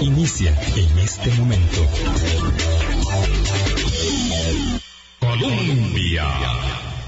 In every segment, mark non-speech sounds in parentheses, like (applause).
Inicia en este momento. Colombia.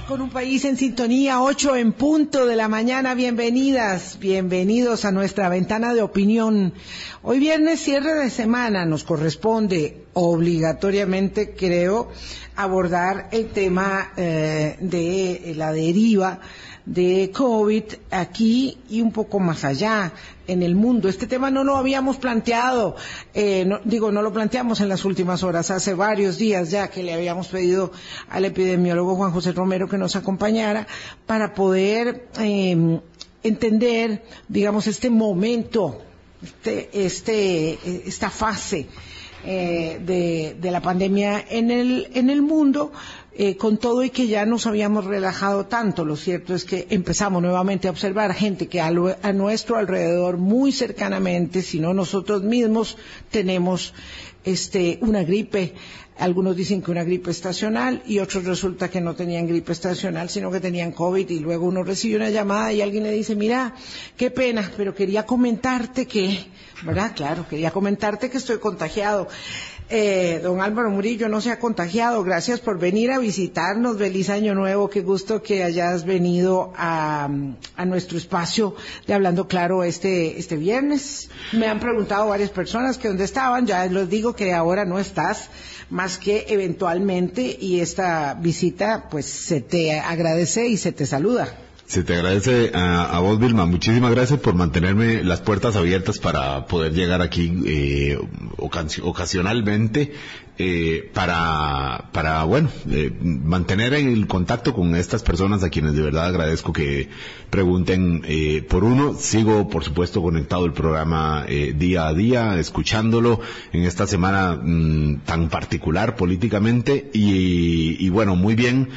Con un país en sintonía, 8 en punto de la mañana. Bienvenidas, bienvenidos a nuestra ventana de opinión. Hoy viernes, cierre de semana, nos corresponde obligatoriamente, creo, abordar el tema eh, de la deriva de COVID aquí y un poco más allá en el mundo. Este tema no lo habíamos planteado, eh, digo, no lo planteamos en las últimas horas, hace varios días ya que le habíamos pedido al epidemiólogo Juan José Romero que nos acompañara para poder em, entender, digamos, este momento, este, este, esta fase eh, de, de, la pandemia en el, en el mundo, eh, con todo y que ya nos habíamos relajado tanto, lo cierto es que empezamos nuevamente a observar gente que a, a nuestro alrededor muy cercanamente, si no nosotros mismos, tenemos este, una gripe. Algunos dicen que una gripe estacional y otros resulta que no tenían gripe estacional, sino que tenían COVID y luego uno recibe una llamada y alguien le dice, mira, qué pena, pero quería comentarte que, ¿verdad? Claro, quería comentarte que estoy contagiado. Eh, don Álvaro Murillo no se ha contagiado. Gracias por venir a visitarnos. Feliz Año Nuevo. Qué gusto que hayas venido a, a, nuestro espacio de Hablando Claro este, este viernes. Me han preguntado varias personas que dónde estaban. Ya les digo que ahora no estás, más que eventualmente. Y esta visita, pues, se te agradece y se te saluda. Se te agradece a, a, vos, Vilma. Muchísimas gracias por mantenerme las puertas abiertas para poder llegar aquí eh, ocasionalmente eh, para, para, bueno, eh, mantener el contacto con estas personas a quienes de verdad agradezco que pregunten eh, por uno. Sigo, por supuesto, conectado al programa eh, día a día, escuchándolo en esta semana mmm, tan particular políticamente y, y bueno, muy bien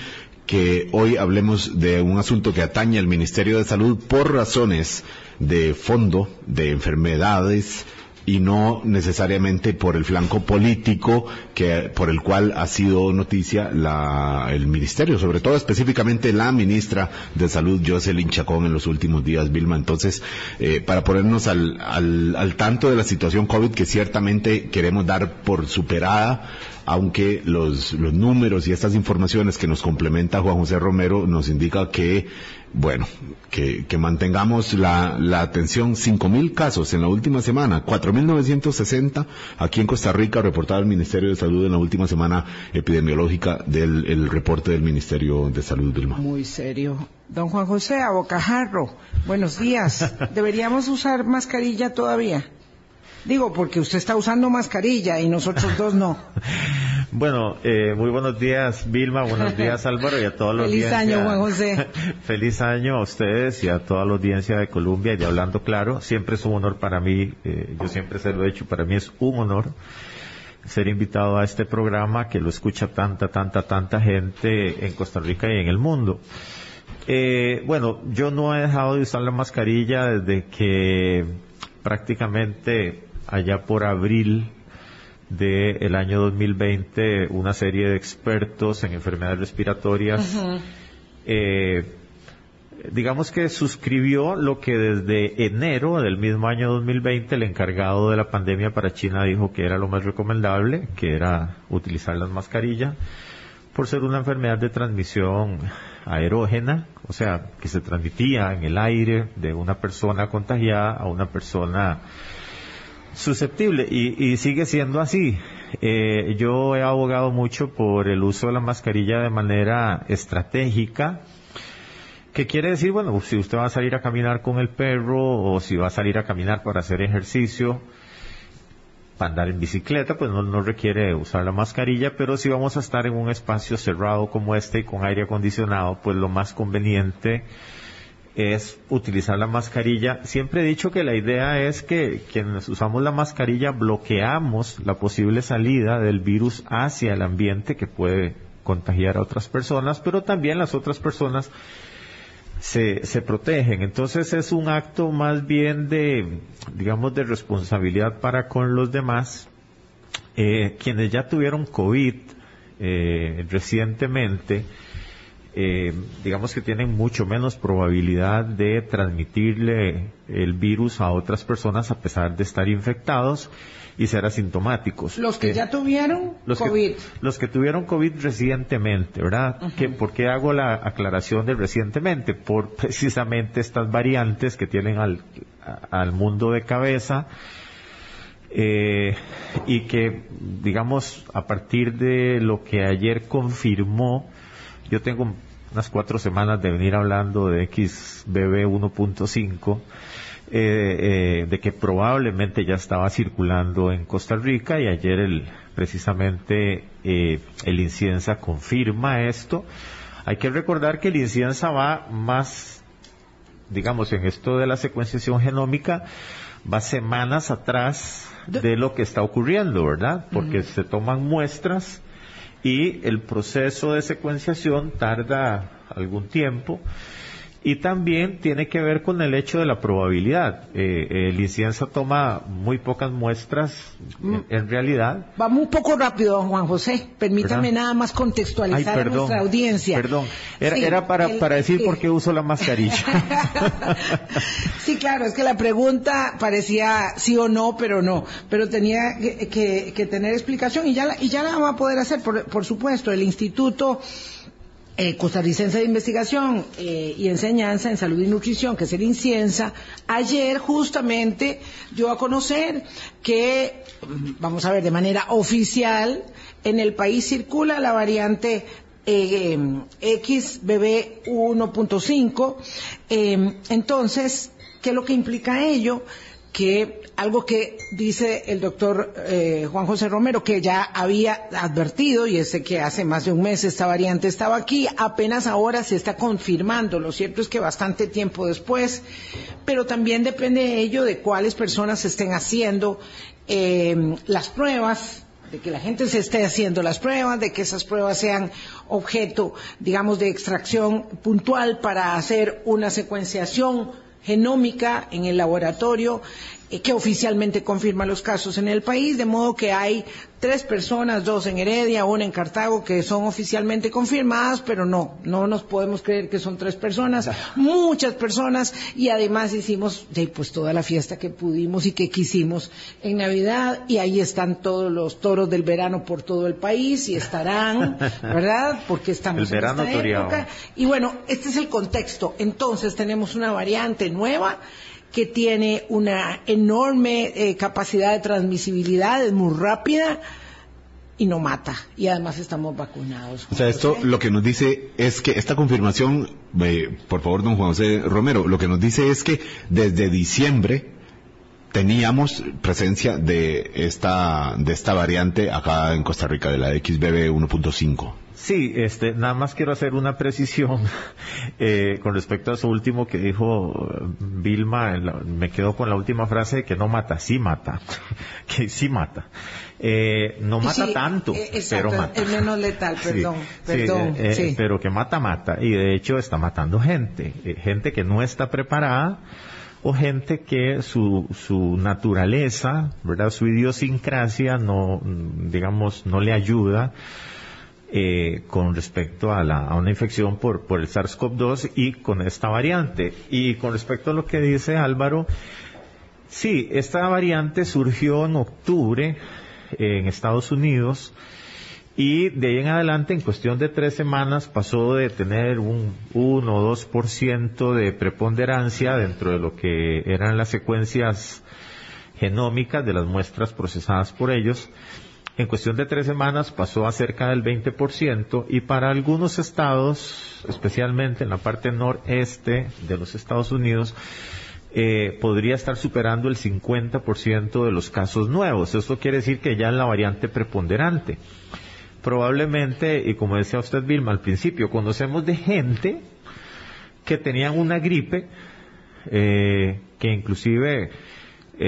que hoy hablemos de un asunto que atañe al Ministerio de Salud por razones de fondo, de enfermedades, y no necesariamente por el flanco político que por el cual ha sido noticia la, el ministerio, sobre todo específicamente la ministra de Salud, Jocelyn Chacón, en los últimos días, Vilma. Entonces, eh, para ponernos al, al, al tanto de la situación COVID que ciertamente queremos dar por superada, aunque los, los números y estas informaciones que nos complementa Juan José Romero nos indica que bueno, que, que mantengamos la, la atención. 5.000 casos en la última semana, 4.960 aquí en Costa Rica, reportado el Ministerio de Salud en la última semana epidemiológica del el reporte del Ministerio de Salud, Vilma. Muy serio. Don Juan José, a bocajarro, buenos días. (laughs) ¿Deberíamos usar mascarilla todavía? Digo, porque usted está usando mascarilla y nosotros dos no. (laughs) Bueno, eh, muy buenos días, Vilma, buenos días, Álvaro, y a todos (laughs) los Feliz año, Juan José. (laughs) Feliz año a ustedes y a toda la audiencia de Colombia y de Hablando Claro. Siempre es un honor para mí, eh, yo siempre se lo he hecho, para mí es un honor ser invitado a este programa que lo escucha tanta, tanta, tanta gente en Costa Rica y en el mundo. Eh, bueno, yo no he dejado de usar la mascarilla desde que prácticamente allá por abril del el año 2020 una serie de expertos en enfermedades respiratorias uh -huh. eh, digamos que suscribió lo que desde enero del mismo año 2020 el encargado de la pandemia para China dijo que era lo más recomendable, que era utilizar las mascarillas por ser una enfermedad de transmisión aerógena, o sea, que se transmitía en el aire de una persona contagiada a una persona susceptible y, y sigue siendo así. Eh, yo he abogado mucho por el uso de la mascarilla de manera estratégica, que quiere decir, bueno, si usted va a salir a caminar con el perro o si va a salir a caminar para hacer ejercicio, para andar en bicicleta, pues no, no, requiere usar la mascarilla, pero si vamos a estar en un espacio cerrado como este y con aire acondicionado, pues lo más conveniente es utilizar la mascarilla. Siempre he dicho que la idea es que quienes usamos la mascarilla bloqueamos la posible salida del virus hacia el ambiente que puede contagiar a otras personas, pero también las otras personas se, se protegen. Entonces es un acto más bien de, digamos, de responsabilidad para con los demás. Eh, quienes ya tuvieron COVID eh, recientemente, eh, digamos que tienen mucho menos probabilidad de transmitirle el virus a otras personas a pesar de estar infectados y ser asintomáticos. Los que Eh, ya tuvieron los COVID. Que, los que tuvieron COVID recientemente, ¿verdad? ¿Qué- ¿Por qué hago la aclaración de recientemente? Por (laughs) precisamente estas variantes que tienen al, al mundo de cabeza eh, y que, digamos, a partir de lo que ayer confirmó, yo tengo unas cuatro semanas de venir hablando de XBB 1.5, eh, eh, de que probablemente ya estaba circulando en Costa Rica y ayer el, precisamente eh, el inciensa confirma esto. Hay que recordar que el inciensa va más, digamos, en esto de la secuenciación genómica, va semanas atrás de lo que está ocurriendo, ¿verdad? Porque se toman muestras y el proceso de secuenciación tarda algún tiempo y también tiene que ver con el hecho de la probabilidad. Eh, el incienso toma muy pocas muestras en, en realidad. Vamos un poco rápido, don Juan José. Permítame ¿Verdad? nada más Ay, contextualizar a nuestra audiencia. Perdón. Era, Sí, era para, el- para decir el- por qué uso la mascarilla. (laughs) sí, claro, es que la pregunta parecía sí o no, pero no. Pero tenía que, que- que tener explicación y ya la, y ya la vamos a poder hacer, por, por supuesto. El Instituto eh, Costarricense de Investigación eh, y Enseñanza en Salud y Nutrición, que es el INCIENSA, ayer justamente dio a conocer que, mm, vamos a ver, de manera oficial, en el país circula la variante eh, XBB 1.5. Eh, entonces, ¿qué es lo que implica ello? Que algo que dice el doctor eh, Juan José Romero, que ya había advertido, y ese que hace más de un mes esta variante estaba aquí, apenas ahora se está confirmando. Lo cierto es que bastante tiempo después, pero también depende de ello de cuáles personas estén haciendo eh, las pruebas, de que la gente se esté haciendo las pruebas, de que esas pruebas sean objeto, digamos, de extracción puntual para hacer una secuenciación genómica en el laboratorio que oficialmente confirma los casos en el país, de modo que hay tres personas, dos en Heredia, una en Cartago, que son oficialmente confirmadas, pero no, no nos podemos creer que son tres personas, muchas personas, y además hicimos pues toda la fiesta que pudimos y que quisimos en Navidad, y ahí están todos los toros del verano por todo el país, y estarán, (laughs) ¿verdad? Porque estamos El verano en esta época. Y bueno, este es el contexto. Entonces tenemos una variante nueva que tiene una enorme eh, capacidad de transmisibilidad, es muy rápida y no mata. Y además estamos vacunados. O sea, esto José. lo que nos dice es que esta confirmación, eh, por favor, don Juan José Romero, lo que nos dice es que desde diciembre teníamos presencia de esta, de esta variante acá en Costa Rica, de la XBB 1.5. Sí, este, nada más quiero hacer una precisión (laughs) eh, con respecto a eso último que dijo eh, Vilma. la- me quedo con la última frase de que no mata, sí mata, (laughs) que sí mata. Eh, no mata Sí, tanto, eh, exacto, pero mata. es menos letal, perdón, sí, perdón, eh, eh, sí. pero que mata, mata. Y de hecho está matando gente, gente que no está preparada o gente que su, su naturaleza, ¿verdad? Su idiosincrasia no, digamos, no le ayuda eh, con respecto a, la, a una infección por, por el SARS-CoV-2 y con esta variante. Y con respecto a lo que dice Álvaro, sí, esta variante surgió en octubre en Estados Unidos y de ahí en adelante, en cuestión de tres semanas, pasó de tener un 1 o 2% de preponderancia dentro de lo que eran las secuencias genómicas de las muestras procesadas por ellos. En cuestión de tres semanas pasó a cerca del 20% y para algunos estados, especialmente en la parte noreste de los Estados Unidos, eh, podría estar superando el 50% de los casos nuevos. Esto quiere decir que ya es la variante preponderante. Probablemente, y como decía usted Vilma al principio, conocemos de gente que tenían una gripe, eh, que inclusive eh,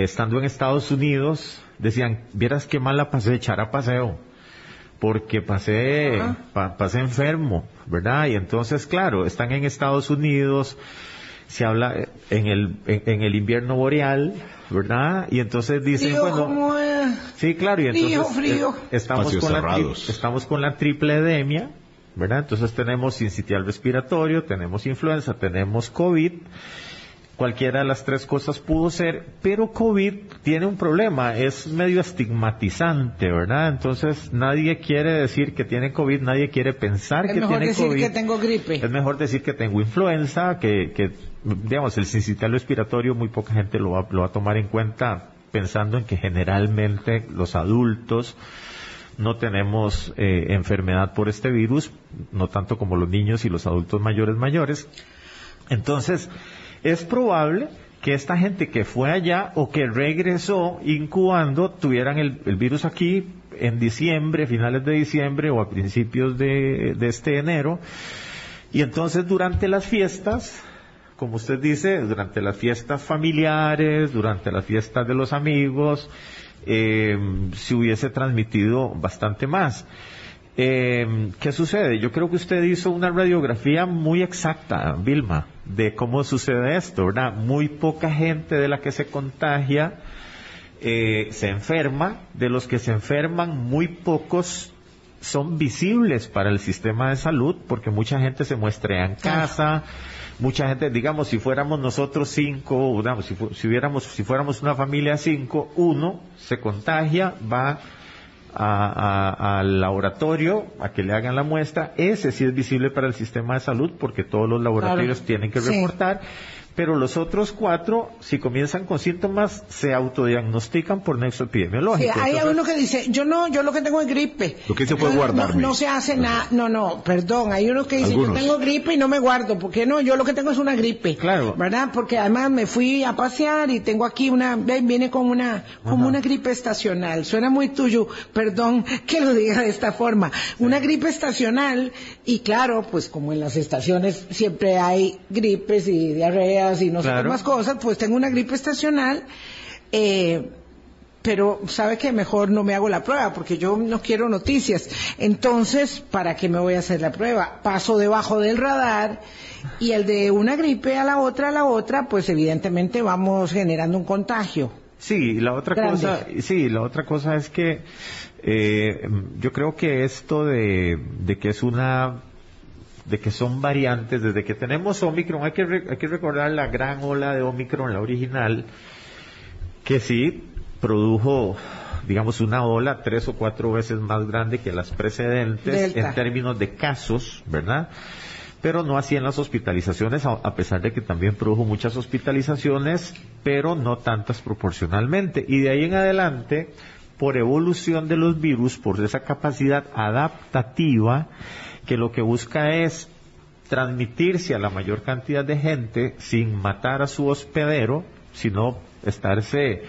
estando en Estados Unidos decían, vieras qué mal la pasé echar a paseo, porque pasé, Ajá. pa- pasé enfermo, ¿verdad? Y entonces, claro, están en Estados Unidos, se habla eh, en el, en, en el invierno boreal, ¿verdad? Y entonces dicen, Frío bueno, como, eh, Sí, claro, y Frío, entonces frío. eh, estamos Espacios con la estamos con la triple edemia, ¿verdad? Entonces tenemos sincitial respiratorio, tenemos influenza, tenemos COVID. Cualquiera de las tres cosas pudo ser, pero COVID tiene un problema, es medio estigmatizante, ¿verdad? Entonces nadie quiere decir que tiene COVID, nadie quiere pensar que tiene COVID. Es mejor decir que tengo gripe. Es mejor decir que tengo influenza, que, que digamos, el sincitial respiratorio muy poca gente lo va, lo va a tomar en cuenta pensando en que generalmente los adultos no tenemos eh, enfermedad por este virus, no tanto como los niños y los adultos mayores mayores. Entonces, es probable que esta gente que fue allá o que regresó incubando tuvieran el, virus aquí en diciembre, finales de diciembre o a principios de, de este enero. Y entonces durante las fiestas, como usted dice, durante las fiestas familiares, durante las fiestas de los amigos, eh, se hubiese transmitido bastante más. Eh, ¿Qué sucede? Yo creo que usted hizo una radiografía muy exacta, Vilma, de cómo sucede esto, ¿verdad? Muy poca gente de la que se contagia eh, se enferma, de los que se enferman, muy pocos son visibles para el sistema de salud, porque mucha gente se muestra en casa, mucha gente, digamos, si fuéramos nosotros cinco, digamos, si, si, hubiéramos, si fuéramos una familia cinco, uno se contagia, va al laboratorio a que le hagan la muestra, ese sí es visible para el sistema de salud porque todos los laboratorios tienen que reportar pero los otros cuatro, si comienzan con síntomas, se autodiagnostican por nexo epidemiológico. Sí, hay uno que dice, yo no, yo lo que tengo es gripe. Lo que se puede guardar. No, se hace nada, no, no, perdón, hay uno que dice, yo tengo gripe y no me guardo, porque no, yo lo que tengo es una gripe. Claro. ¿Verdad? Porque además me fui a pasear y tengo aquí una, viene como una, como una gripe estacional. Suena muy tuyo, perdón que lo diga de esta forma. Una gripe estacional y claro, pues como en las estaciones siempre hay gripes y diarrea y no sé qué más cosas, pues tengo una gripe estacional, eh, pero sabe que mejor no me hago la prueba porque yo no quiero noticias. Entonces, ¿para qué me voy a hacer la prueba? Paso debajo del radar y el de una gripe a la otra a la otra, pues evidentemente vamos generando un contagio. Sí, la otra cosa, sí, la otra cosa es que eh, yo creo que esto de que es una de que son variantes, desde que tenemos Omicron, hay que, hay que recordar la gran ola de Omicron, la original, que sí produjo, digamos, una ola tres o cuatro veces más grande que las precedentes en términos de casos, ¿verdad? Pero no así en las hospitalizaciones, a pesar de que también produjo muchas hospitalizaciones, pero no tantas proporcionalmente. Y de ahí en adelante, por evolución de los virus, por esa capacidad adaptativa, que lo que busca es transmitirse a la mayor cantidad de gente sin matar a su hospedero, sino estarse,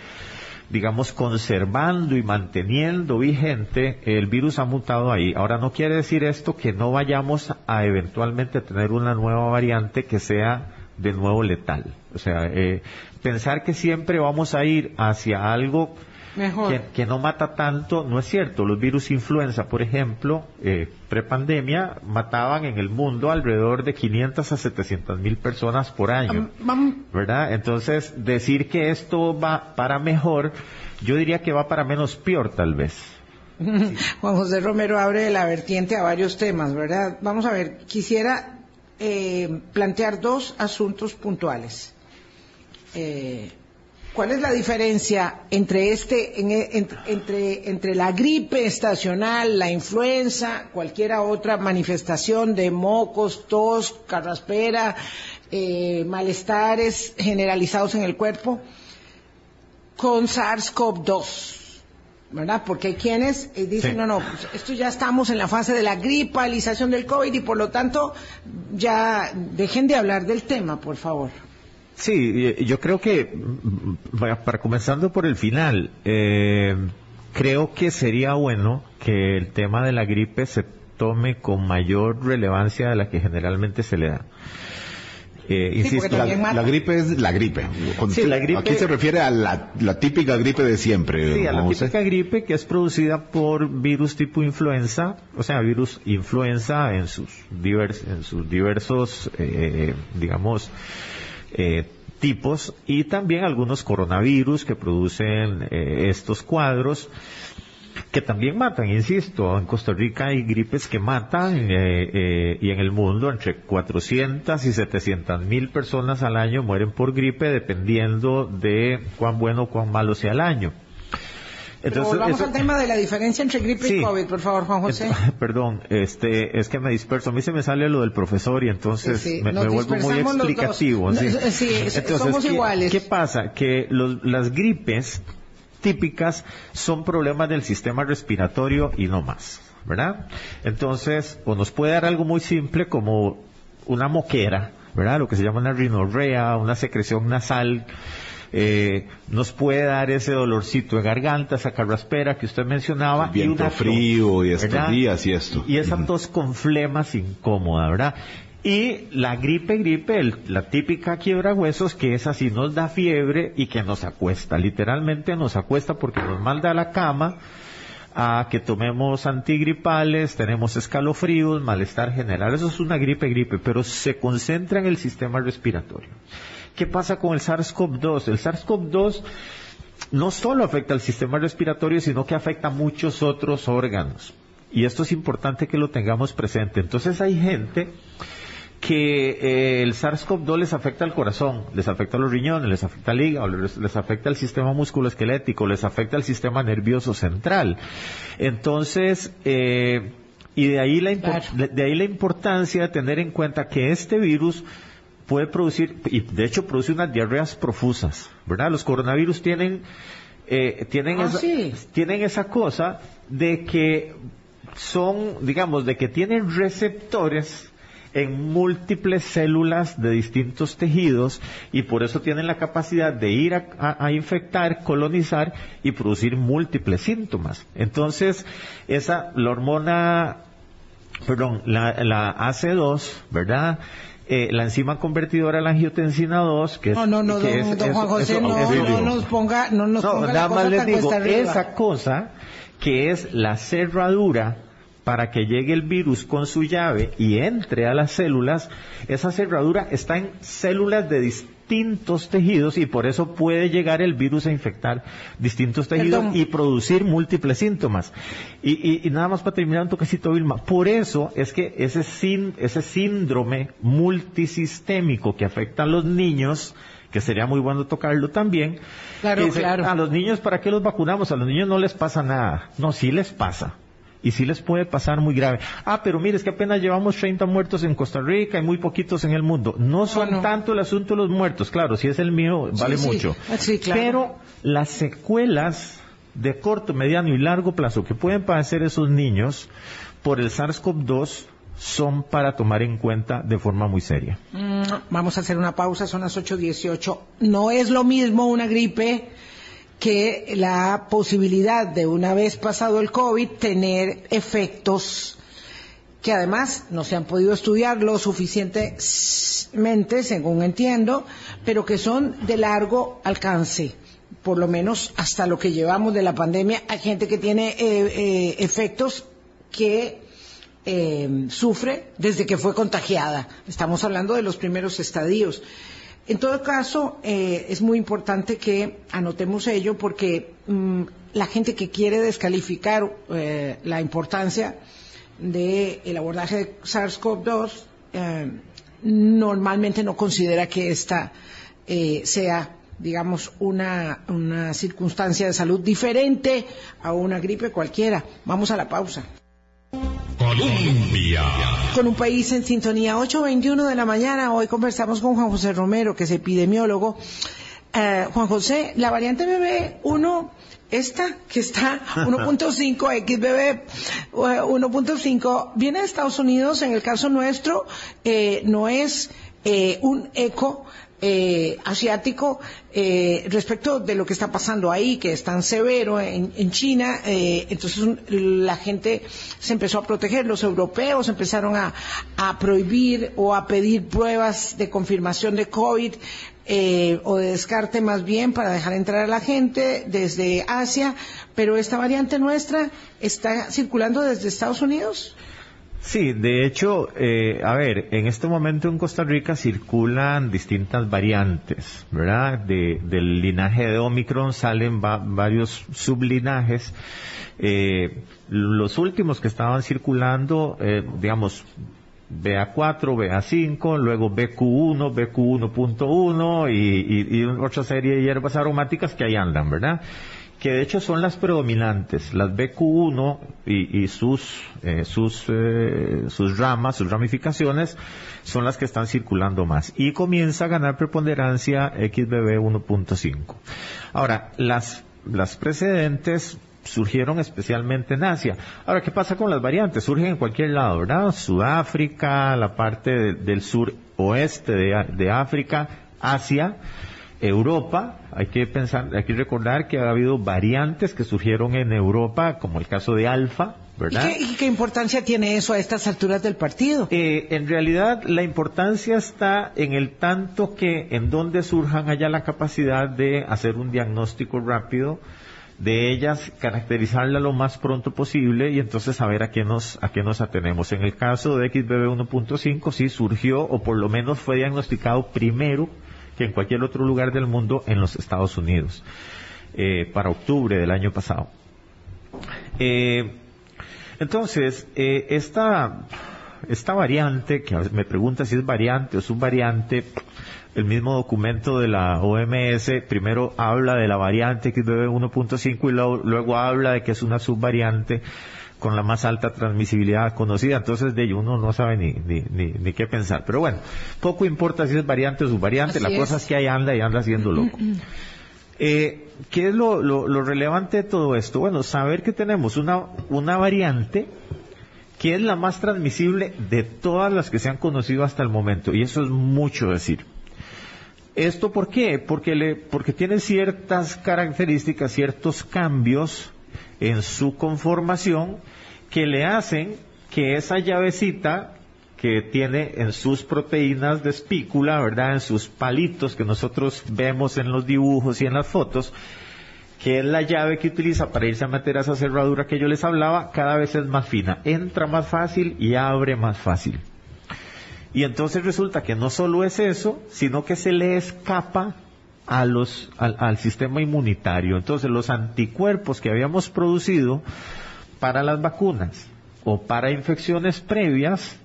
digamos, conservando y manteniendo vigente, el virus ha mutado ahí. Ahora no quiere decir esto que no vayamos a eventualmente tener una nueva variante que sea de nuevo letal. O sea, eh, pensar que siempre vamos a ir hacia algo que, no mata tanto, no es cierto. Los virus influenza, por ejemplo, eh, prepandemia, mataban en el mundo alrededor de 500 a 700 mil personas por año. ¿Verdad? Entonces, decir que esto va para mejor, yo diría que va para menos peor, tal vez. (laughs) Juan José Romero abre la vertiente a varios temas, ¿verdad? Vamos a ver, quisiera eh, plantear dos asuntos puntuales. Eh, ¿Cuál es la diferencia entre este, e, entre, entre la gripe estacional, la influenza, cualquier otra manifestación de mocos, tos, carraspera, eh, malestares generalizados en el cuerpo, con SARS-CoV-2? ¿verdad? Porque hay quienes eh, dicen, no, no, pues, esto ya estamos en la fase de la gripalización del COVID y por lo tanto ya dejen de hablar del tema, por favor. Sí, yo creo que, para comenzando por el final, eh, creo que sería bueno que el tema de la gripe se tome con mayor relevancia de la que generalmente se le da. Eh, insisto, la, gripe es la gripe. Aquí se refiere a la, típica gripe de siempre. Sí, a la típica gripe que es producida por virus tipo influenza, o sea, virus influenza en sus, en sus diversos, eh, digamos, eh, tipos y también algunos coronavirus que producen eh, estos cuadros. que también matan, insisto, en Costa Rica hay gripes que matan eh, eh, y en el mundo entre 400 y 700 mil personas al año mueren por gripe dependiendo de cuán bueno o cuán malo sea el año. Entonces, volvamos al tema de la diferencia entre gripe y COVID, por favor, Juan José. (laughs) Perdón, este, es que me disperso. A mí se me sale lo del profesor y entonces me, vuelvo muy explicativo. sí, somos iguales. ¿Qué pasa? Que las gripes típicas son problemas del sistema respiratorio y no más, ¿verdad? Entonces, o nos puede dar algo muy simple como una moquera, ¿verdad? Lo que se llama una rinorrea, una secreción nasal, eh, nos puede dar ese dolorcito de garganta, esa carraspera que usted mencionaba. El viento frío y estos días y esto. Y esa tos con flemas incómoda, ¿verdad? Y la gripe, gripe, la típica quiebra huesos, que es así, nos da fiebre y que nos acuesta. Literalmente nos acuesta porque nos manda a la cama a que tomemos antigripales, tenemos escalofríos, malestar general. Eso es una gripe, gripe, pero se concentra en el sistema respiratorio. ¿Qué pasa con el SARS-CoV-2? El SARS-CoV-2 no solo afecta al sistema respiratorio, sino que afecta a muchos otros órganos. Y esto es importante que lo tengamos presente. Entonces hay gente que eh, el SARS-CoV-2 les afecta al corazón, les afecta a los riñones, les afecta al hígado, les, afecta al sistema musculoesquelético, les afecta al sistema nervioso central. Entonces, eh, y de ahí, la de ahí la importancia de tener en cuenta que este virus puede producir, y de hecho produce unas diarreas profusas, ¿verdad? Los coronavirus tienen, eh, tienen, ah, tienen esa cosa de que son, digamos, de que tienen receptores en múltiples células de distintos tejidos y por eso tienen la capacidad de ir a, infectar, colonizar y producir múltiples síntomas. Entonces, esa, la hormona, perdón, la, la AC2, ¿verdad? Eh, la enzima convertidora la angiotensina 2, que es... No, no, no, don, Juan José, no, no, nos ponga, no nos ponga nada más les digo, esa cosa que es la cerradura para que llegue el virus con su llave y entre a las células, esa cerradura está en células de distintos tejidos y por eso puede llegar el virus a infectar distintos tejidos y producir múltiples síntomas. Y, nada más para terminar un toquecito, Vilma, por eso es que ese, ese síndrome multisistémico que afecta a los niños, que sería muy bueno tocarlo también. Claro, claro. A los niños, ¿para qué los vacunamos? A los niños no les pasa nada. No, sí les pasa y sí les puede pasar muy grave. Ah, pero mire, es que apenas llevamos 30 muertos en Costa Rica y muy poquitos en el mundo. No son tanto el asunto de los muertos, claro, si es el mío, vale mucho. Ah, sí. claro. Pero las secuelas de corto, mediano y largo plazo que pueden padecer esos niños por el SARS-CoV-2 son para tomar en cuenta de forma muy seria. Mm, vamos a hacer una pausa, son las 8.18. No es lo mismo una gripe que la posibilidad de una vez pasado el COVID tener efectos que además no se han podido estudiar lo suficientemente, según entiendo, pero que son de largo alcance, por lo menos hasta lo que llevamos de la pandemia. Hay gente que tiene eh, eh, efectos que eh, sufre desde que fue contagiada. Estamos hablando de los primeros estadios. En todo caso, eh, es muy importante que anotemos ello porque mm, la gente que quiere descalificar eh, la importancia del abordaje de SARS-CoV-2 eh, normalmente no considera que esta sea digamos, una, una circunstancia de salud diferente a una gripe cualquiera. Vamos a la pausa. Colombia. Con un país en sintonía, 8.21 de la mañana. Hoy conversamos con Juan José Romero, que es epidemiólogo. Eh, Juan José, la variante BB1, esta que está 1.5, XBB 1.5, viene de Estados Unidos. En el caso nuestro, eh, no es eh, un eco eh, asiático eh, respecto de lo que está pasando ahí, que es tan severo en, China. Eh, entonces la gente se empezó a proteger, los europeos empezaron a, prohibir o a pedir pruebas de confirmación de COVID. o de descarte más bien para dejar entrar a la gente desde Asia, pero esta variante nuestra está circulando desde Estados Unidos. Sí, de hecho, eh, a ver, en este momento en Costa Rica circulan distintas variantes, ¿verdad? De, del linaje de Omicron salen varios sublinajes. Eh, los últimos que estaban circulando, eh, digamos, BA4, BA5, luego BQ1, BQ1.1 y, y, otra serie de hierbas aromáticas que ahí andan, ¿verdad? Que de hecho son las predominantes, las BQ1 y, sus, eh, sus, eh, sus ramas, sus ramificaciones, son las que están circulando más. Y comienza a ganar preponderancia XBB 1.5. Ahora, las, las precedentes surgieron especialmente en Asia. Ahora, ¿qué pasa con las variantes? Surgen en cualquier lado, ¿verdad? Sudáfrica, la parte del sur oeste de, de África, Asia, Europa, hay que pensar, hay que recordar que ha habido variantes que surgieron en Europa, como el caso de Alfa, ¿verdad? ¿Y qué, importancia tiene eso a estas alturas del partido? Eh, en realidad, la importancia está en el tanto que en donde surjan haya la capacidad de hacer un diagnóstico rápido de ellas, caracterizarla lo más pronto posible y entonces saber a qué nos, a qué nos atenemos. En el caso de XBB 1.5 sí surgió o por lo menos fue diagnosticado primero que en cualquier otro lugar del mundo en los Estados Unidos, eh, para octubre del año pasado. Eh, entonces, eh, esta, esta variante, que me pregunta si es variante o subvariante, el mismo documento de la OMS primero habla de la variante XBB 1.5 y luego habla de que es una subvariante con la más alta transmisibilidad conocida, entonces de ello uno no sabe ni, ni, ni, qué pensar. Pero bueno, poco importa si es variante o subvariante, la cosa es que ahí anda y anda haciendo loco. Eh, ¿Qué es lo, lo, relevante de todo esto? Bueno, saber que tenemos una, una variante que es la más transmisible de todas las que se han conocido hasta el momento, y eso es mucho decir. ¿Esto por qué? Porque, le, porque tiene ciertas características, ciertos cambios en su conformación que le hacen que esa llavecita que tiene en sus proteínas de espícula, ¿verdad? En sus palitos que nosotros vemos en los dibujos y en las fotos, que es la llave que utiliza para irse a meter a esa cerradura que yo les hablaba, cada vez es más fina, entra más fácil y abre más fácil. Y entonces resulta que no solo es eso, sino que se le escapa a los, al, sistema inmunitario. Entonces, los anticuerpos que habíamos producido para las vacunas o para infecciones previas,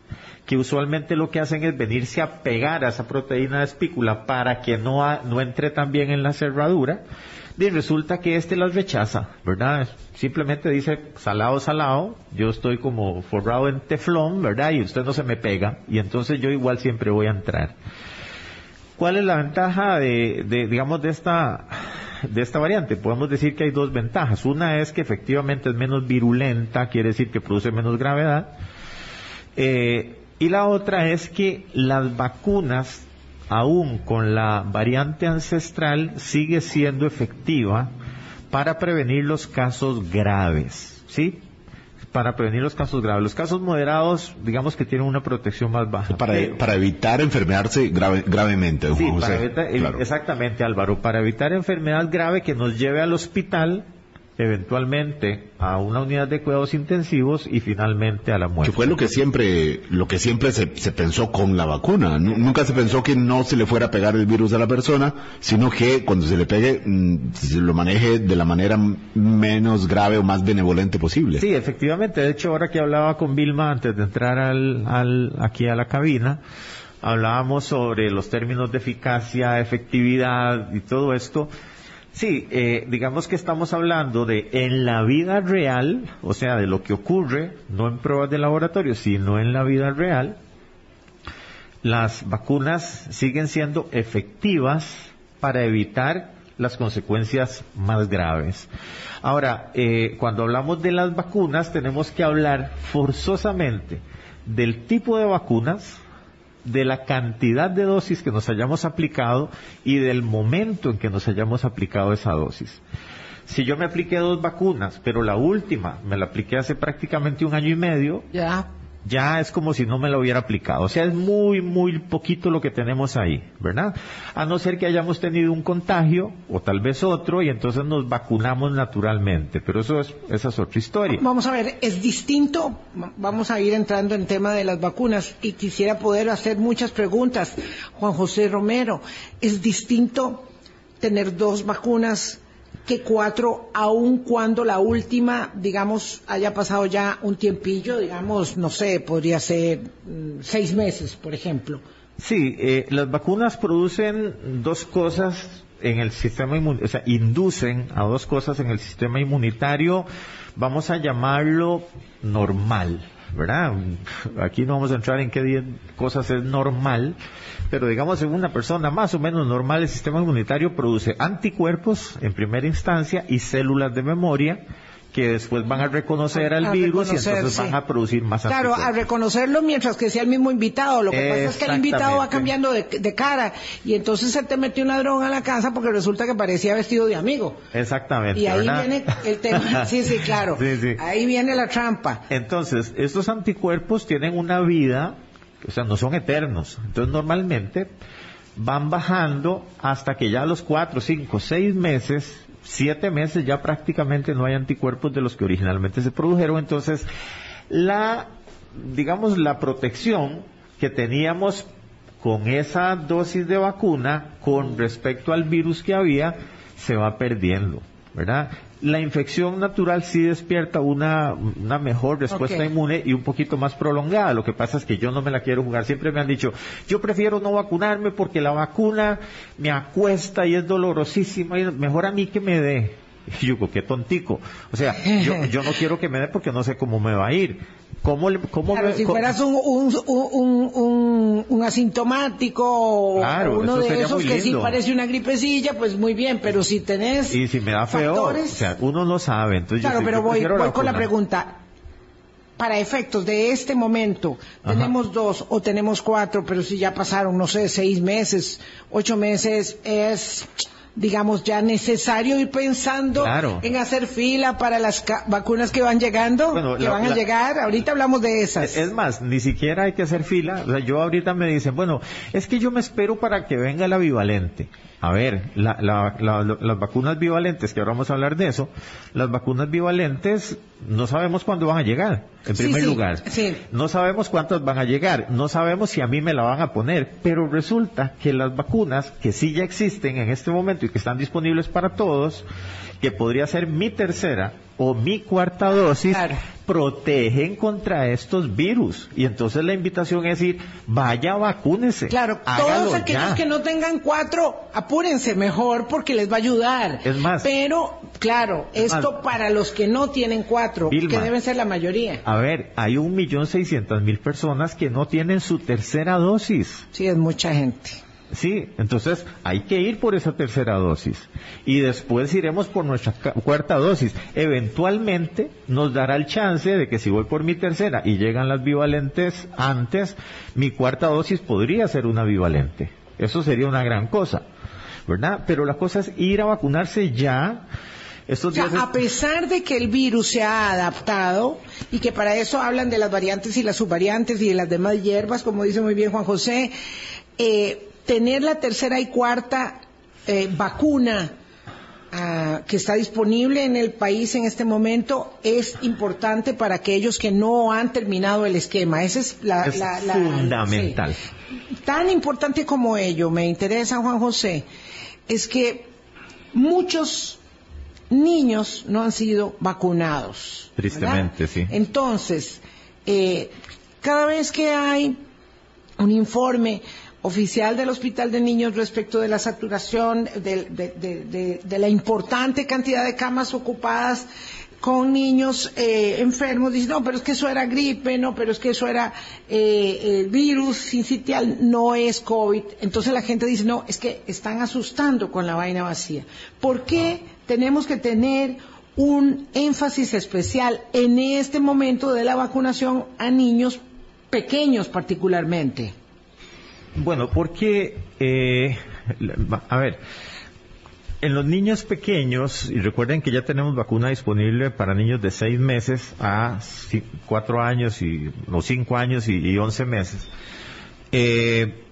que usualmente lo que hacen es venirse a pegar a esa proteína de espícula para que no, no entre también en la cerradura, y resulta que este las rechaza, ¿verdad? Simplemente dice salado, salado, yo estoy como forrado en teflón, ¿verdad? Y usted no se me pega, y entonces yo igual siempre voy a entrar. ¿Cuál es la ventaja de, digamos, de esta, de esta variante? Podemos decir que hay dos ventajas. Una es que efectivamente es menos virulenta, quiere decir que produce menos gravedad. Eh, y la otra es que las vacunas, aún con la variante ancestral, sigue siendo efectiva para prevenir los casos graves. ¿Sí? Para prevenir los casos graves. Los casos moderados, digamos que tienen una protección más baja. Para, para evitar enfermarse gravemente. Sí, exactamente, Álvaro. Para evitar enfermedad grave que nos lleve al hospital, eventualmente a una unidad de cuidados intensivos y finalmente a la muerte. Que fue lo que siempre, lo que siempre se, pensó con la vacuna. Nunca se pensó que no se le fuera a pegar el virus a la persona, sino que cuando se le pegue, mm, se lo maneje de la manera menos grave o más benevolente posible. Sí, efectivamente. De hecho, ahora que hablaba con Vilma antes de entrar al, al, aquí a la cabina, hablábamos sobre los términos de eficacia, efectividad y todo esto Sí, eh, digamos que estamos hablando de en la vida real, o sea, de lo que ocurre, no en pruebas de laboratorio, sino en la vida real, las vacunas siguen siendo efectivas para evitar las consecuencias más graves. Ahora, eh, cuando hablamos de las vacunas, tenemos que hablar forzosamente del tipo de vacunas, de la cantidad de dosis que nos hayamos aplicado y del momento en que nos hayamos aplicado esa dosis. Si yo me apliqué dos vacunas, pero la última me la apliqué hace prácticamente un año y medio. Ya es como si no me lo hubiera aplicado. O sea, es muy, muy poquito lo que tenemos ahí, ¿verdad? A no ser que hayamos tenido un contagio o tal vez otro y entonces nos vacunamos naturalmente. Pero eso es, esa es otra historia. Vamos a ver, es distinto, vamos a ir entrando en tema de las vacunas y quisiera poder hacer muchas preguntas. Juan José Romero, es distinto tener dos vacunas que cuatro, aun cuando la última, digamos, haya pasado ya un tiempillo, digamos, no sé, podría ser mm, seis meses, por ejemplo. Sí, eh, las vacunas producen dos cosas en el sistema inmunitario, o sea, inducen a dos cosas en el sistema inmunitario, vamos a llamarlo normal, ¿verdad? Aquí no vamos a entrar en qué cosas es normal, pero digamos en una persona más o menos normal el sistema inmunitario produce anticuerpos en primera instancia y células de memoria que después van a reconocer al virus y entonces van a producir más Claro, a reconocerlo mientras que sea el mismo invitado. Lo que pasa es que el invitado va cambiando de, cara y entonces se te metió un ladrón a la casa porque resulta que parecía vestido de amigo. Exactamente. Y ahí viene el tema. (laughs) sí, sí, claro. Ahí viene la trampa. Entonces, estos anticuerpos tienen una vida, o sea, no son eternos. Entonces, normalmente van bajando hasta que ya a los cuatro, cinco, seis meses siete meses ya prácticamente no hay anticuerpos de los que originalmente se produjeron. Entonces, la, digamos, la protección que teníamos con esa dosis de vacuna con respecto al virus que había se va perdiendo, ¿verdad? La infección natural sí despierta una, una mejor respuesta inmune y un poquito más prolongada. Lo que pasa es que yo no me la quiero jugar. Siempre me han dicho, yo prefiero no vacunarme porque la vacuna me acuesta y es dolorosísima y mejor a mí que me dé. (laughs) Y yo digo, qué tontico. O sea, yo, (laughs) yo no quiero que me dé porque no sé cómo me va a ir. ¿Cómo, cómo claro, si fueras un, un, un, un, asintomático uno de esos que sí parece una gripecilla, pues muy bien, pero si tenés Y si me da feo, o sea, uno no sabe. Entonces claro, pero voy, voy con la pregunta. Para efectos de este momento, tenemos dos o tenemos cuatro, pero si ya pasaron, no sé, seis meses, ocho meses, es digamos, ya necesario ir pensando en hacer fila para las vacunas que van llegando, que van a llegar. Ahorita hablamos de esas. Es más, ni siquiera hay que hacer fila. O sea, yo ahorita me dicen, bueno, es que yo me espero para que venga el avivalente. A ver, las vacunas bivalentes, que ahora vamos a hablar de eso, las vacunas bivalentes no sabemos cuándo van a llegar, en primer lugar. No sabemos cuántas van a llegar, no sabemos si a mí me la van a poner, pero resulta que las vacunas que sí ya existen en este momento que están disponibles para todos, que podría ser mi tercera o mi cuarta dosis, protegen contra estos virus. Y entonces la invitación es decir, vaya, vacúnese. Claro, todos aquellos que no tengan cuatro, apúrense mejor porque les va a ayudar. Es más. Pero, claro, esto para los que no tienen cuatro, que deben ser la mayoría. A ver, hay un millón seiscientas mil personas que no tienen su tercera dosis. Sí, es mucha gente. Sí, entonces hay que ir por esa tercera dosis y después iremos por nuestra cuarta dosis. Eventualmente nos dará el chance de que si voy por mi tercera y llegan las bivalentes antes, mi cuarta dosis podría ser una bivalente. Eso sería una gran cosa, ¿verdad? Pero la cosa es ir a vacunarse ya. Estos días A pesar de que el virus se ha adaptado y que para eso hablan de las variantes y las subvariantes y de las demás hierbas, como dice muy bien Juan José, eh, tener la tercera y cuarta eh, vacuna ah, que está disponible en el país en este momento es importante para aquellos que no han terminado el esquema. Esa es la, fundamental. Tan importante como ello, me interesa Juan José, es que muchos niños no han sido vacunados. Tristemente, sí. Entonces, eh, cada vez que hay un informe oficial del Hospital de Niños respecto de la saturación, de, la importante cantidad de camas ocupadas con niños eh, enfermos, dicen, no, pero es que eso era gripe, no, pero es que eso era eh, el virus sincitial, no es COVID. Entonces la gente dice, no, es que están asustando con la vaina vacía. ¿Por qué tenemos que tener un énfasis especial en este momento de la vacunación a niños pequeños particularmente? Bueno, porque, eh, a ver, en los niños pequeños, y recuerden que ya tenemos vacuna disponible para niños de seis meses a cuatro años y, o cinco años y, once meses, eh,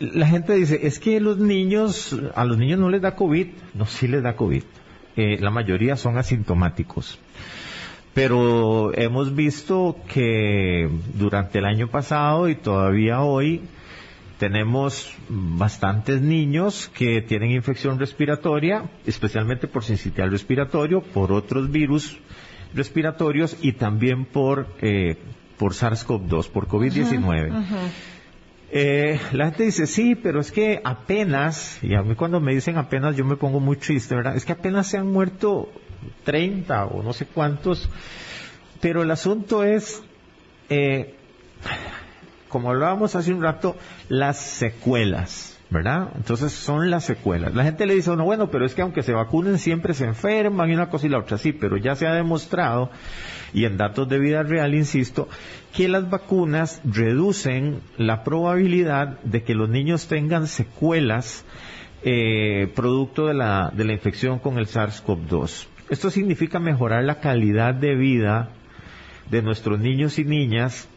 la gente dice, es que los niños, a los niños no les da COVID. No, sí les da COVID. Eh, la mayoría son asintomáticos. Pero hemos visto que durante el año pasado y todavía hoy, tenemos bastantes niños que tienen infección respiratoria, especialmente por sincitial respiratorio, por otros virus respiratorios y también por, eh, por SARS-CoV-2, por COVID-19. Eh, la gente dice, sí, pero es que apenas, y a mí cuando me dicen apenas yo me pongo muy triste, ¿verdad? Es que apenas se han muerto 30 o no sé cuántos, pero el asunto es, eh, como hablábamos hace un rato, las secuelas, ¿verdad? Entonces son las secuelas. La gente le dice, no, bueno, pero es que aunque se vacunen siempre se enferman y una cosa y la otra, sí, pero ya se ha demostrado, y en datos de vida real, insisto, que las vacunas reducen la probabilidad de que los niños tengan secuelas eh, producto de la, de la infección con el SARS-CoV-2. Esto significa mejorar la calidad de vida de nuestros niños y niñas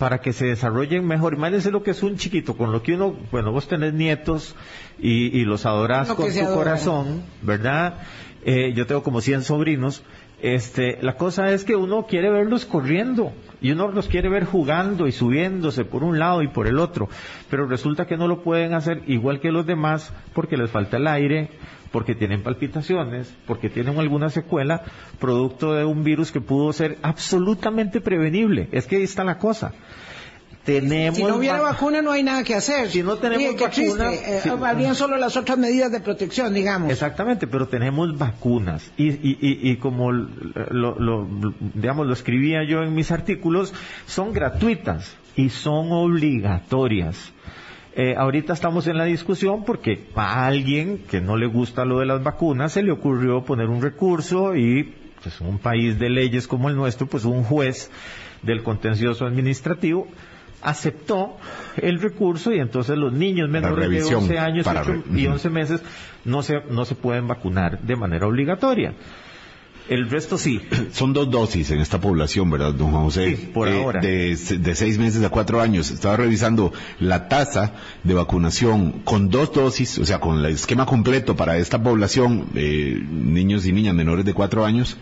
para que se desarrollen mejor. Imagínense lo que es un chiquito, con lo que uno, bueno, vos tenés nietos y, los adorás con tu corazón, ¿verdad? Eh, yo tengo como 100 sobrinos. Este, la cosa es que uno quiere verlos corriendo y uno los quiere ver jugando y subiéndose por un lado y por el otro, pero resulta que no lo pueden hacer igual que los demás porque les falta el aire, porque tienen palpitaciones, porque tienen alguna secuela, producto de un virus que pudo ser absolutamente prevenible. Es que ahí está la cosa. Tenemos si no hubiera vacuna no hay nada que hacer. Si no tenemos vacuna, eh, habrían solo las otras medidas de protección, digamos. Exactamente, pero tenemos vacunas y, y, y, como lo, lo, digamos lo escribía yo en mis artículos, son gratuitas y son obligatorias. Eh, ahorita estamos en la discusión porque a alguien que no le gusta lo de las vacunas se le ocurrió poner un recurso y pues un país de leyes como el nuestro, pues un juez del contencioso administrativo aceptó el recurso y entonces los niños menores de 11 años y 11 meses no se, no se pueden vacunar de manera obligatoria. El resto sí. (clears throat) Son dos dosis en esta población, ¿verdad, don José? Sí, por eh, ahora. De, seis meses a cuatro años. Estaba revisando la tasa de vacunación con dos dosis, o sea, con el esquema completo para esta población, eh, niños y niñas menores de cuatro años,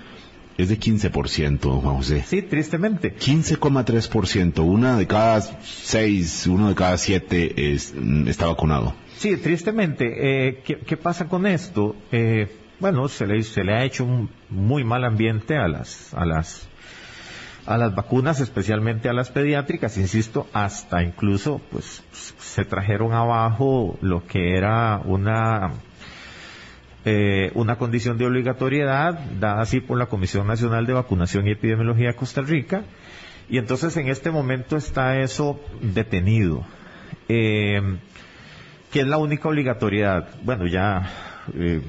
es de 15%, don Juan José. Sí, tristemente. 15,3%. Una de cada seis, uno de cada siete está vacunado. Sí, tristemente. Eh, ¿qué, ¿qué, pasa con esto? Eh, bueno, se le, se le ha hecho un muy mal ambiente a las, a las, a las vacunas, especialmente a las pediátricas, insisto, hasta incluso, pues, se trajeron abajo lo que era una, eh, una condición de obligatoriedad dada así por la Comisión Nacional de Vacunación y Epidemiología de Costa Rica, y entonces en este momento está eso detenido. Eh, ¿Qué es la única obligatoriedad? Bueno, ya eh,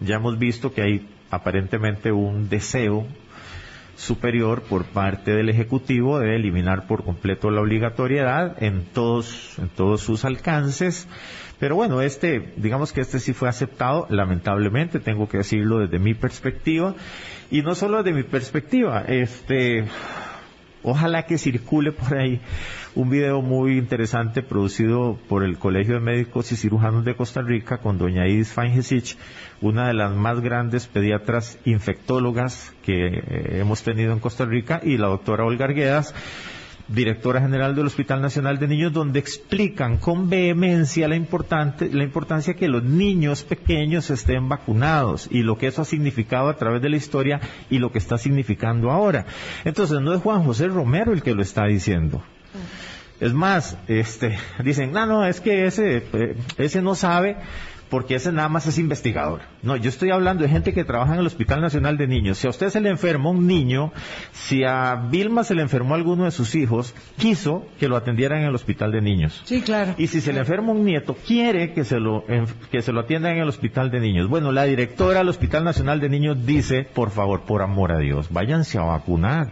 ya hemos visto que hay aparentemente un deseo superior por parte del Ejecutivo de eliminar por completo la obligatoriedad en todos, en todos sus alcances. Pero bueno, este, digamos que este sí fue aceptado, lamentablemente, tengo que decirlo desde mi perspectiva, y no solo desde mi perspectiva, este, ojalá que circule por ahí un video muy interesante producido por el Colegio de Médicos y Cirujanos de Costa Rica con doña Idis Feingesich, una de las más grandes pediatras infectólogas que eh, hemos tenido en Costa Rica, y la doctora Olga Arguedas, directora general del Hospital Nacional de Niños, donde explican con vehemencia la, importante, la importancia que los niños pequeños estén vacunados y lo que eso ha significado a través de la historia y lo que está significando ahora. Entonces, no es Juan José Romero el que lo está diciendo. Es más, este, dicen, no, no, es que ese, eh, ese no sabe porque ese nada más es investigador. No, yo estoy hablando de gente que trabaja en el Hospital Nacional de Niños. Si a usted se le enfermó un niño, si a Vilma se le enfermó alguno de sus hijos, quiso que lo atendieran en el Hospital de Niños. Sí, claro. Y si se le enferma un nieto, quiere que se lo, que se lo atiendan en el Hospital de Niños. Bueno, la directora del Hospital Nacional de Niños dice, por favor, por amor a Dios, váyanse a vacunar.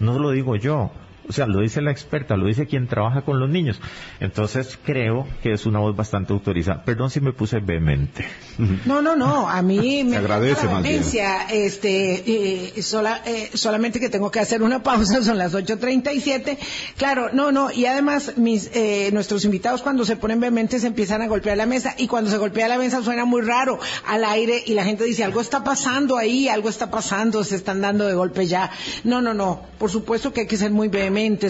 No lo digo yo, O sea, lo dice la experta, lo dice quien trabaja con los niños. Entonces creo que es una voz bastante autorizada. Perdón si me puse vehemente. No, no, no. A mí me agradece más bien. Este, eh, sola, eh, solamente que tengo que hacer una pausa. (laughs) Son las 8:37. Claro, no, no. Y además, mis, eh, nuestros invitados cuando se ponen vehementes empiezan a golpear la mesa y cuando se golpea la mesa suena muy raro al aire y la gente dice algo está pasando ahí, algo está pasando, se están dando de golpe ya. No, no, no. Por supuesto que hay que ser muy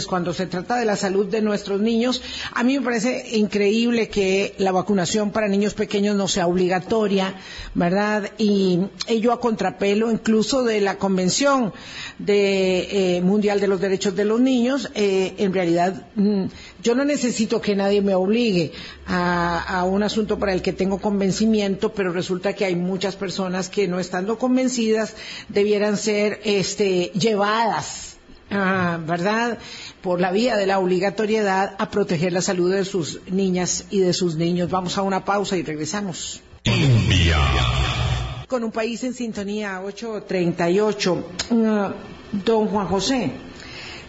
cuando se trata de la salud de nuestros niños. A mí me parece increíble que la vacunación para niños pequeños no sea obligatoria, ¿verdad? Y ello a contrapelo incluso de la Convención de, eh, Mundial de los Derechos de los Niños. Eh, en realidad, mm, yo no necesito que nadie me obligue a, a, un asunto para el que tengo convencimiento, pero resulta que hay muchas personas que no estando convencidas debieran ser este, llevadas, ¿verdad? Por la vía de la obligatoriedad a proteger la salud de sus niñas y de sus niños. Vamos a una pausa y regresamos. Con un país en sintonía 838. Uh, don Juan José,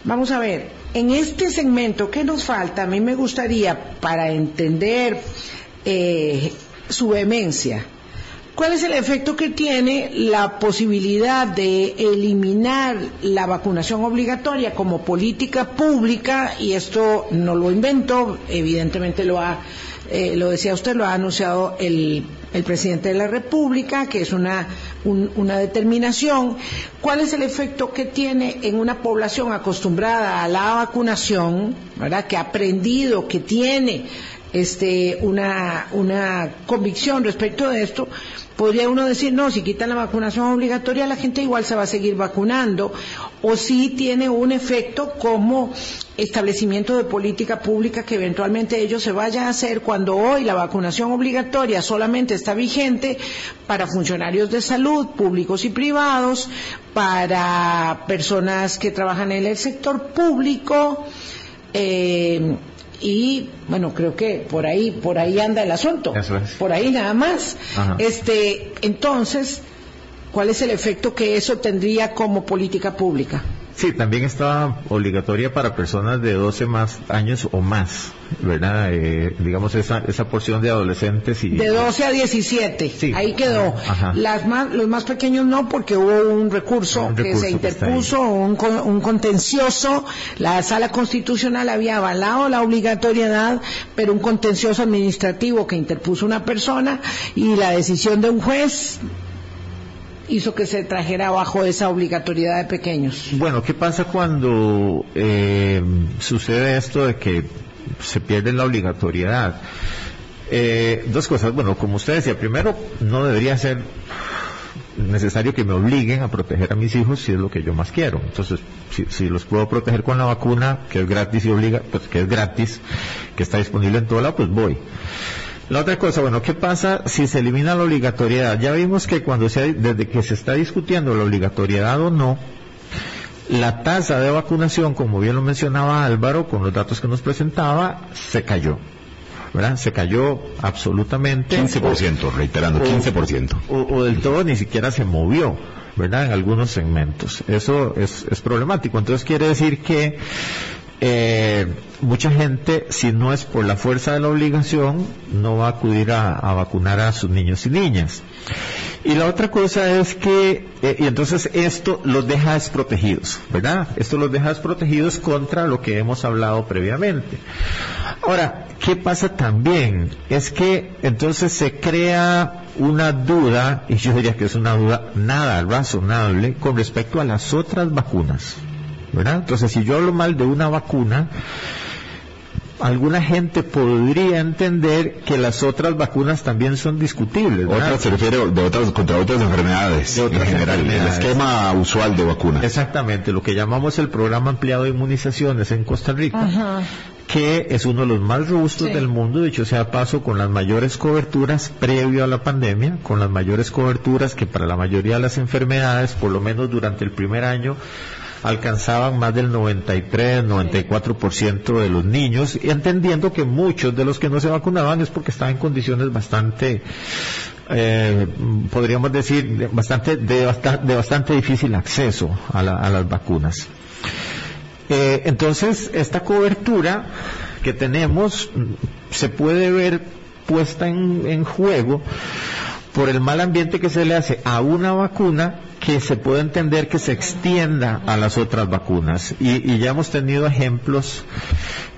vamos a ver, en este segmento, ¿qué nos falta? A mí me gustaría, para entender eh, su vehemencia, ¿cuál es el efecto que tiene la posibilidad de eliminar la vacunación obligatoria como política pública? Y esto no lo invento, evidentemente lo ha, eh, lo decía usted, lo ha anunciado el el presidente de la República, que es una, un, una determinación. ¿Cuál es el efecto que tiene en una población acostumbrada a la vacunación, ¿verdad? que ha aprendido, que tiene este, una, una convicción respecto de esto, podría uno decir, no, si quitan la vacunación obligatoria, la gente igual se va a seguir vacunando, o si tiene un efecto como establecimiento de política pública que eventualmente ellos se vayan a hacer cuando hoy la vacunación obligatoria solamente está vigente para funcionarios de salud, públicos y privados, para personas que trabajan en el sector público, eh, y bueno creo que por ahí por ahí anda el asunto Eso es. por ahí nada más Ajá. este entonces cuál es el efecto que eso tendría como política pública Sí, también está obligatoria para personas de 12 más años o más, ¿verdad? Eh, digamos esa, esa porción de adolescentes y... de 12 a 17 Sí. ahí quedó Ajá. las más los más pequeños no porque hubo un recurso, Un que recurso se que interpuso un, con- un contencioso la sala constitucional había avalado la obligatoriedad pero un contencioso administrativo que interpuso una persona y la decisión de un juez hizo que se trajera abajo esa obligatoriedad de pequeños Bueno, ¿qué pasa cuando eh, sucede esto de que se pierde la obligatoriedad? Eh, dos cosas. Bueno, como usted decía, primero, no debería ser necesario que me obliguen a proteger a mis hijos si es lo que yo más quiero. Entonces, si, si los puedo proteger con la vacuna, que es gratis y obliga, pues que es gratis, que está disponible en todo lado, pues voy. La otra cosa, bueno, ¿qué pasa si se elimina la obligatoriedad? Ya vimos que cuando se, desde que se está discutiendo la obligatoriedad o no, la tasa de vacunación, como bien lo mencionaba Álvaro, con los datos que nos presentaba, se cayó. ¿Verdad? Se cayó absolutamente. 15%, reiterando, 15%. O, o del todo ni siquiera se movió, ¿verdad? En algunos segmentos. Eso es, es problemático. Entonces quiere decir que eh, mucha gente, si no es por la fuerza de la obligación, no va a acudir a, vacunar a sus niños y niñas. Y la otra cosa es que, eh, y entonces esto los deja desprotegidos, ¿verdad? Esto los deja desprotegidos contra lo que hemos hablado previamente. Ahora, ¿qué pasa también? Es que entonces se crea una duda, y yo diría que es una duda nada razonable, con respecto a las otras vacunas. ¿Verdad? Entonces, si yo hablo mal de una vacuna, alguna gente podría entender que las otras vacunas también son discutibles. ¿verdad? Otras se refiere de otras, contra otras enfermedades, De otras en general, enfermedades. el esquema usual de vacunas. Exactamente, lo que llamamos el programa ampliado de inmunizaciones en Costa Rica, que es uno de los más robustos Sí. del mundo, dicho sea paso, con las mayores coberturas previo a la pandemia, con las mayores coberturas que para la mayoría de las enfermedades, por lo menos durante el primer año, alcanzaban más del 93, 94% de los niños, entendiendo que muchos de los que no se vacunaban es porque estaban en condiciones bastante, eh, podríamos decir, de bastante, de, basta- de bastante difícil acceso a, la- las vacunas. Eh, entonces, esta cobertura que tenemos se puede ver puesta en, en juego por el mal ambiente que se le hace a una vacuna que se puede entender que se extienda a las otras vacunas. Y, y ya hemos tenido ejemplos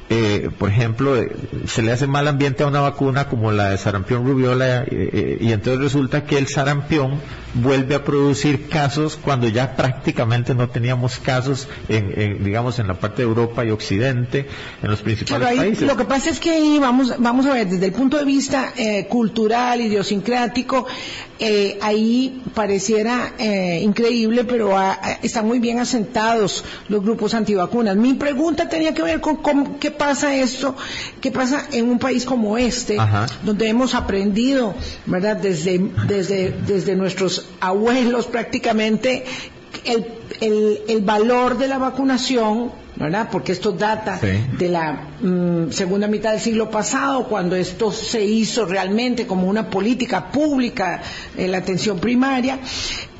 eh, por ejemplo, eh, se le hace mal ambiente a una vacuna como la de sarampión rubiola eh, eh, y entonces resulta que el sarampión vuelve a producir casos cuando ya prácticamente no teníamos casos en, en, digamos en la parte de Europa y Occidente en los principales ahí países. lo que pasa es que ahí vamos, vamos a ver, desde el punto de vista eh, cultural, idiosincrático, ahí pareciera eh, increíble, pero están muy bien asentados los grupos antivacunas. Mi pregunta tenía que ver con cómo- qué pasa esto, qué pasa en un país como este, Ajá. donde hemos aprendido, ¿verdad? Desde, desde, desde nuestros abuelos prácticamente el, el, el valor de la vacunación, ¿verdad? Porque esto data Sí. de la mm, segunda mitad del siglo pasado, cuando esto se hizo realmente como una política pública en la atención primaria,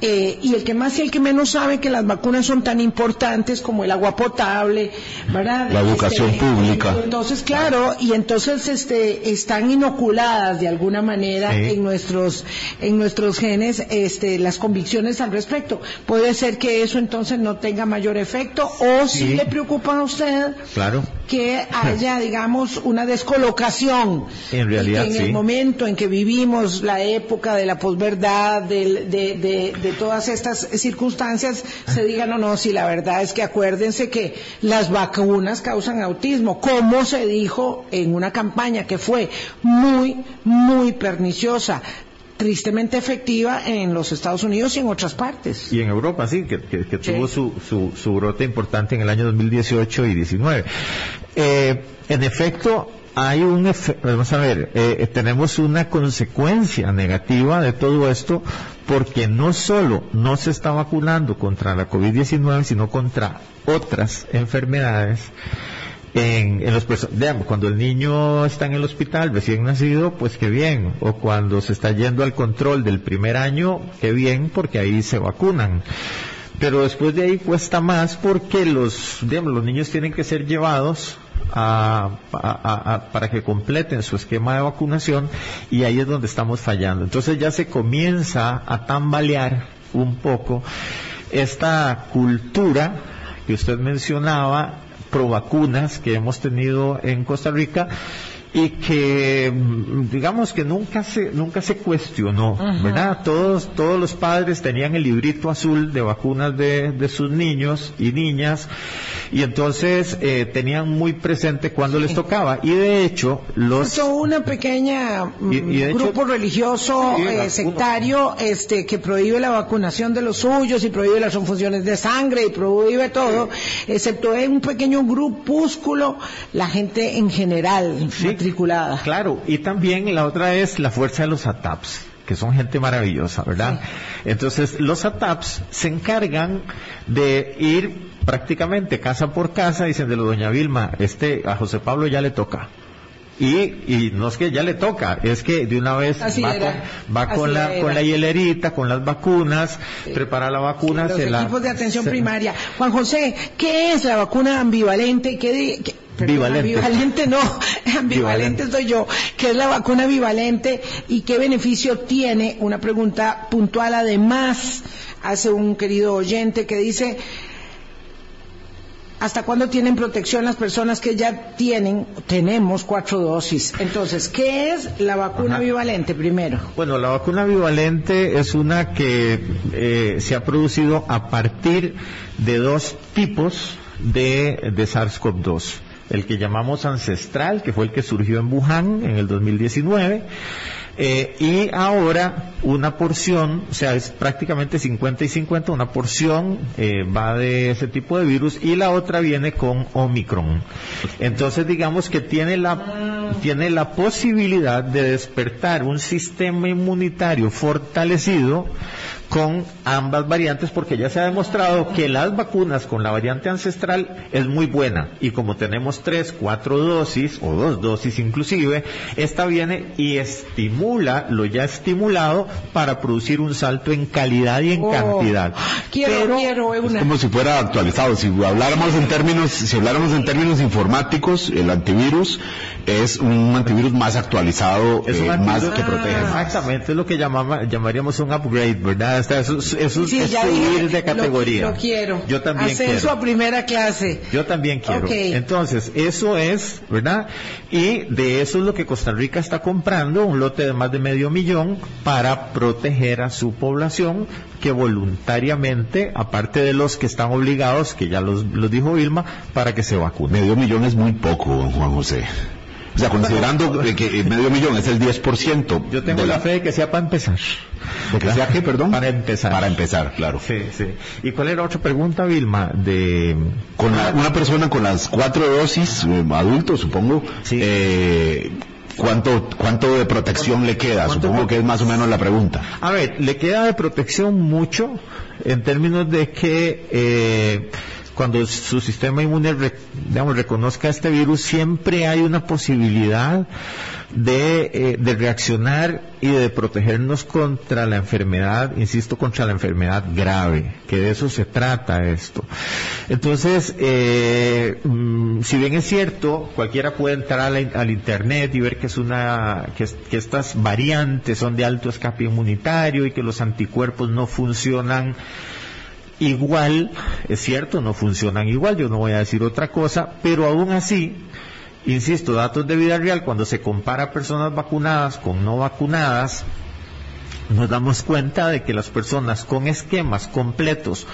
eh, y el que más y el que menos sabe que las vacunas son tan importantes como el agua potable, ¿verdad? La educación pública. Entonces, claro, y entonces este, están inoculadas de alguna manera Sí. en nuestros, en nuestros genes este, las convicciones al respecto. Puede ser que eso entonces no tenga mayor efecto, o si Sí. le preocupa a usted Claro. que haya, (laughs) digamos, una descolocación. En realidad, Y que en sí. el momento en que vivimos la época de la posverdad, del- de, de, de todas estas circunstancias, se diga, no, no, si la verdad es que acuérdense que las vacunas causan autismo, como se dijo en una campaña que fue muy, muy perniciosa tristemente efectiva en los Estados Unidos y en otras partes. Y en Europa, sí, que, que- que Sí. tuvo su, su, su brote importante en el año 2018 y 19. Eh, en efecto, hay un efe- vamos a ver, eh, tenemos una consecuencia negativa de todo esto porque no solo no se está vacunando contra la COVID-19, sino contra otras enfermedades en, en los digamos, cuando el niño está en el hospital recién nacido, pues qué bien, o cuando se está yendo al control del primer año, qué bien, porque ahí se vacunan. Pero después de ahí cuesta más porque los, digamos, los niños tienen que ser llevados a- para que completen su esquema de vacunación y ahí es donde estamos fallando. Entonces ya se comienza a tambalear un poco esta cultura que usted mencionaba pro vacunas que hemos tenido en Costa Rica y que mm, digamos que nunca se nunca se cuestionó, ¿verdad? Todos todos los padres tenían el librito azul de vacunas de, de sus niños y niñas y entonces eh, tenían muy presente cuando les tocaba y de hecho los Hizo una pequeña mm, Y- y de hecho- grupo religioso Sí, eh, sectario este que prohíbe la vacunación de los suyos y prohíbe las infusiones de sangre y prohíbe todo, excepto en un pequeño grupúsculo, la gente en general Sí. Claro, y también la otra es la fuerza de los ATAPs, que son gente maravillosa, ¿verdad? Entonces, los ATAPs se encargan de ir prácticamente casa por casa diciéndole, doña Vilma, este, a José Pablo ya le toca. Y, y no es que ya le toca, es que de una vez Así va, era, con, va así con, la, era. con la hielerita, con las vacunas, prepara la vacuna, los se la... equipos de atención se- primaria. Juan José, ¿qué es la vacuna ambivalente? ¿Qué di- qué- perdón, Bivalente. ambivalente no, (laughs) ambivalente soy yo. ¿Qué es la vacuna bivalente y qué beneficio tiene? Una pregunta puntual además hace un querido oyente que dice, ¿hasta cuándo tienen protección las personas que ya tienen, tenemos cuatro dosis? Entonces, ¿qué es la vacuna Ajá. bivalente primero? Bueno, la vacuna bivalente es una que eh, se ha producido a partir de dos tipos de, de SARS-CoV-2. El que llamamos ancestral, que fue el que surgió en Wuhan en el 2019, eh, y ahora una porción, o sea, es prácticamente 50 y 50, una porción eh, va de ese tipo de virus y la otra viene con Omicron. Entonces digamos que tiene la tiene la posibilidad de despertar un sistema inmunitario fortalecido con ambas variantes porque ya se ha demostrado que las vacunas con la variante ancestral es muy buena y como tenemos tres, cuatro dosis o dos dosis inclusive, esta viene y estimula lo ya estimulado para producir un salto en calidad y en Oh, cantidad. Quiero, quiero Es como si fuera actualizado. Si habláramos en términos, si habláramos en términos informáticos, el antivirus es un antivirus más actualizado, Es eh, más antivirus- que protege más. Exactamente, es lo que llamama- llamaríamos un upgrade, ¿verdad? Esta- Eso, es- eso es- Sí, es ya subir dije, de categoría. Lo, lo quiero. Yo también Ascenso quiero. a primera clase. Yo también quiero. Entonces, eso es, ¿verdad? Y de eso es lo que Costa Rica está comprando, un lote de más de medio millón para proteger a su población que voluntariamente, aparte de los que están obligados, que ya los, los dijo Vilma, para que se vacunen. Medio millón es muy poco, don Juan José. O sea, considerando (laughs) de que medio millón es el 10%. Yo tengo la fe de que sea para empezar. ¿De que sea qué, perdón? Para empezar. Para empezar, claro. Sí, sí. ¿Y cuál era otra pregunta, Vilma? De... Con la- una persona con las cuatro dosis, eh, adulto supongo, Sí. eh, ¿cuánto, ¿cuánto de protección le queda? ¿Cuánto Supongo que es más o menos la pregunta. A ver, le queda de protección mucho en términos de que eh, cuando su sistema inmune digamos, reconozca este virus, siempre hay una posibilidad de, eh, de reaccionar y de protegernos contra la enfermedad, insisto, contra la enfermedad grave, que de eso se trata esto. Entonces, eh, mm, si bien es cierto, cualquiera puede entrar al internet y ver que es una, que estas variantes son de alto escape inmunitario y que los anticuerpos no funcionan igual, es cierto, no funcionan igual, yo no voy a decir otra cosa, pero aún así, insisto, datos de vida real, cuando se compara personas vacunadas con no vacunadas, nos damos cuenta de que las personas con esquemas completos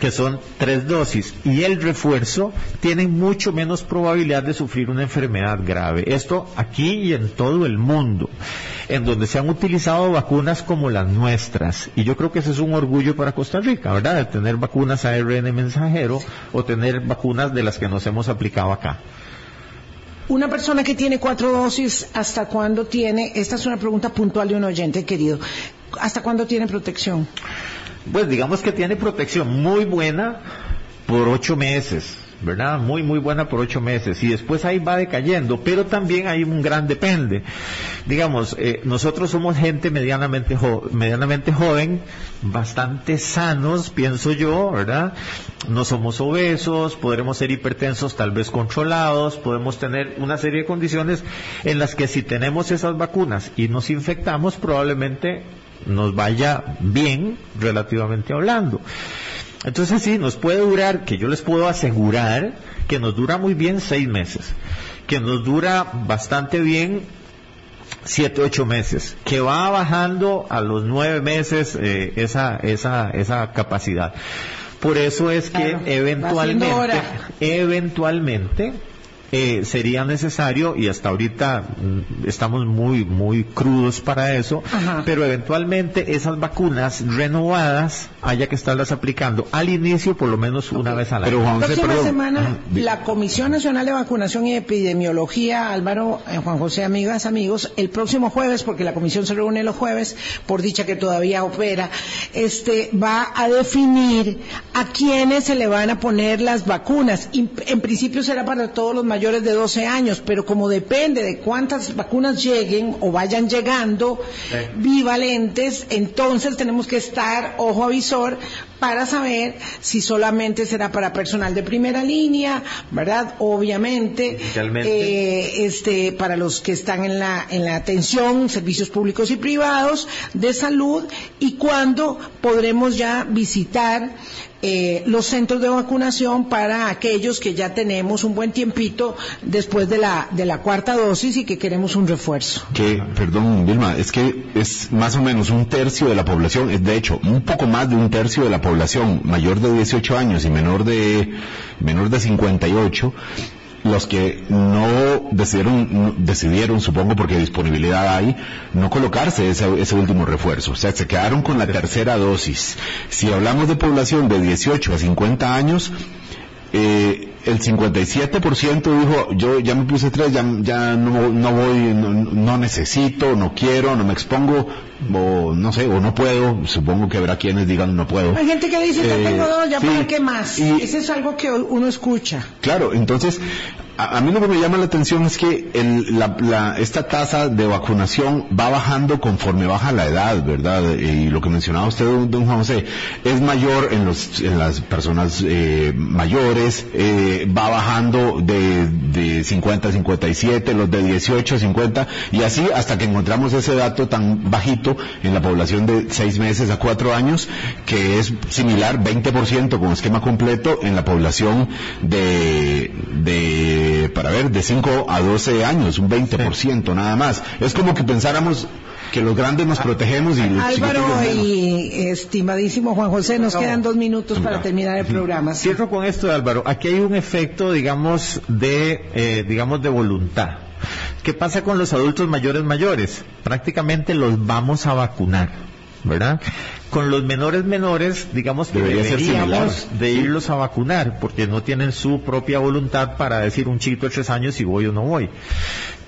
que son tres dosis y el refuerzo tienen mucho menos probabilidad de sufrir una enfermedad grave. Esto aquí y en todo el mundo, en donde se han utilizado vacunas como las nuestras. Y yo creo que ese es un orgullo para Costa Rica, ¿verdad? De tener vacunas ARN mensajero o tener vacunas de las que nos hemos aplicado acá. Una persona que tiene cuatro dosis, ¿hasta cuándo tiene? Esta es una pregunta puntual de un oyente querido. ¿Hasta cuándo tiene protección? Pues digamos que tiene protección muy buena por ocho meses, ¿verdad? Muy, muy buena por ocho meses. Y después ahí va decayendo, pero también hay un gran depende. Digamos, eh, nosotros somos gente medianamente, medianamente joven, bastante sanos, pienso yo, ¿verdad? No somos obesos, podremos ser hipertensos tal vez controlados, podemos tener una serie de condiciones en las que si tenemos esas vacunas y nos infectamos, probablemente nos vaya bien relativamente hablando. Entonces sí, nos puede durar, que yo les puedo asegurar que nos dura muy bien seis meses, que nos dura bastante bien siete, ocho meses, que va bajando a los nueve meses eh, esa, esa, esa capacidad. Por eso es que Claro, eventualmente, eventualmente, eh, sería necesario, y hasta ahorita mm, estamos muy, muy crudos para eso, Ajá. pero eventualmente esas vacunas renovadas haya que estarlas aplicando al inicio por lo menos una vez al año. Pero Juan José, Próxima perdón. semana, Ajá, la Comisión Nacional de Vacunación y Epidemiología, Álvaro, eh, Juan José, amigas, amigos, el próximo jueves, porque la comisión se reúne los jueves, por dicha que todavía opera, este, va a definir a quiénes se le van a poner las vacunas. Y, en principio será para todos los mayores de 12 años, pero como depende de cuántas vacunas lleguen o vayan llegando bivalentes, entonces tenemos que estar ojo avisor para saber si solamente será para personal de primera línea, ¿verdad? Obviamente, eh, este, para los que están en la, en la atención, servicios públicos y privados de salud, y cuándo podremos ya visitar eh, los centros de vacunación para aquellos que ya tenemos un buen tiempito después de la, de la cuarta dosis y que queremos un refuerzo. que, perdón, Vilma, es que es más o menos un tercio de la población, es de hecho un poco más de un tercio de la población mayor de 18 años y menor de menor de 58 los que no decidieron, decidieron, supongo porque disponibilidad hay, no colocarse ese, ese último refuerzo. O sea, se quedaron con la tercera dosis. Si hablamos de población de 18 a 50 años, eh, el 57% dijo, yo ya me puse tres, ya, ya no, no voy, no, no necesito, no quiero, no me expongo, o no sé, o no puedo, supongo que habrá quienes digan no puedo. Hay gente que dice, ya Eh, tengo dos, ya sí, para qué más. y- Eso es algo que uno escucha. Claro, entonces, a, a mí lo que me llama la atención es que el- la- la- esta tasa de vacunación va bajando conforme baja la edad, ¿verdad? Y lo que mencionaba usted, don, don José, es mayor en, los, en las personas eh, mayores, eh, va bajando de, de 50 a 57, los de 18 a 50, y así hasta que encontramos ese dato tan bajito en la población de 6 meses a 4 años, que es similar, 20% con esquema completo en la población de, de, para ver, de 5 a 12 años, un 20% nada más. Es como que pensáramos que los grandes nos protegemos y los Álvaro y estimadísimo Juan José, nos quedan dos minutos para terminar el programa. Sí. Cierro con esto, Álvaro. Aquí hay un efecto, digamos, de, eh, digamos, de voluntad. ¿Qué pasa con los adultos mayores mayores? Prácticamente los vamos a vacunar, ¿verdad? Con los menores menores, digamos que Debería deberíamos de irlos a vacunar, porque no tienen su propia voluntad para decir un chiquito de tres años si voy o no voy.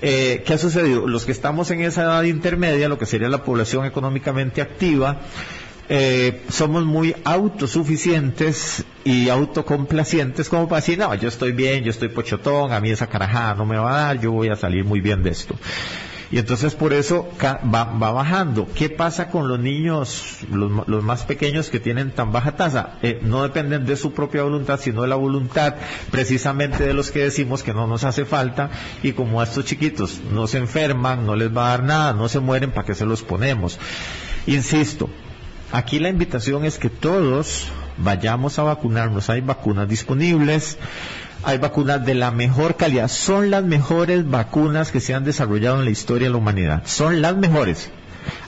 Eh, ¿Qué ha sucedido? Los que estamos en esa edad intermedia, lo que sería la población económicamente activa, eh, somos muy autosuficientes y autocomplacientes como para decir, no, yo estoy bien, yo estoy pochotón, a mí esa carajada no me va a dar, yo voy a salir muy bien de esto. Y entonces por eso va, va bajando. ¿Qué pasa con los niños, los, los más pequeños que tienen tan baja tasa? Eh, no dependen de su propia voluntad, sino de la voluntad precisamente de los que decimos que no nos hace falta y como a estos chiquitos no se enferman, no les va a dar nada, no se mueren, ¿para qué se los ponemos? Insisto, Aquí la invitación es que todos vayamos a vacunarnos. Hay vacunas disponibles, hay vacunas de la mejor calidad. Son las mejores vacunas que se han desarrollado en la historia de la humanidad. Son las mejores.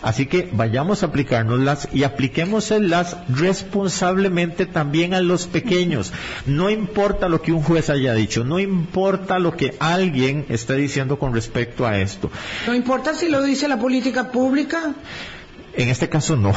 Así que vayamos a aplicárnoslas y apliquémoselas responsablemente también a los pequeños. No importa lo que un juez haya dicho, no importa lo que alguien esté diciendo con respecto a esto. No importa si lo dice la política pública. En este caso no,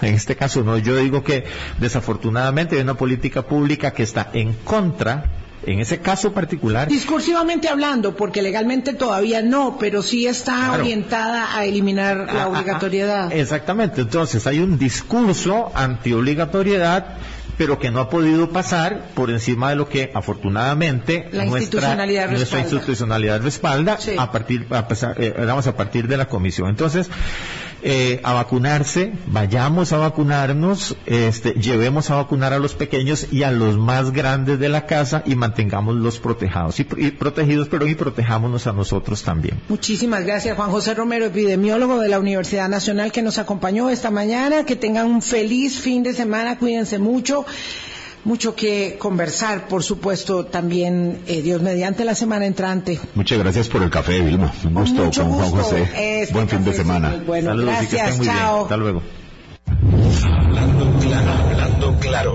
en este caso no. Yo digo que desafortunadamente hay una política pública que está en contra, en ese caso particular, Discursivamente hablando, porque legalmente todavía no, pero sí está Claro. orientada a eliminar la Ah, ah, obligatoriedad. ah, Exactamente, entonces hay un discurso anti-obligatoriedad, pero que no ha podido pasar por encima de lo que afortunadamente La nuestra, institucionalidad nuestra respalda. institucionalidad respalda Sí. a partir a pesar, eh, digamos, a partir de la comisión. Entonces, eh, a vacunarse, vayamos a vacunarnos, este, llevemos a vacunar a los pequeños y a los más grandes de la casa y mantengámoslos protejados y, y protegidos, pero y protejámonos a nosotros también. Muchísimas gracias, Juan José Romero, epidemiólogo de la Universidad Nacional, que nos acompañó esta mañana. Que tengan un feliz fin de semana, cuídense mucho. Mucho que conversar, por supuesto, también eh, Dios mediante la semana entrante. Muchas gracias por el café, Vilma. Un gusto mucho con Juan gusto. José. Este Buen fin de semana. Bueno, Saludos y que gracias, estén muy bien. chao. Hasta luego. Hablando claro, hablando claro.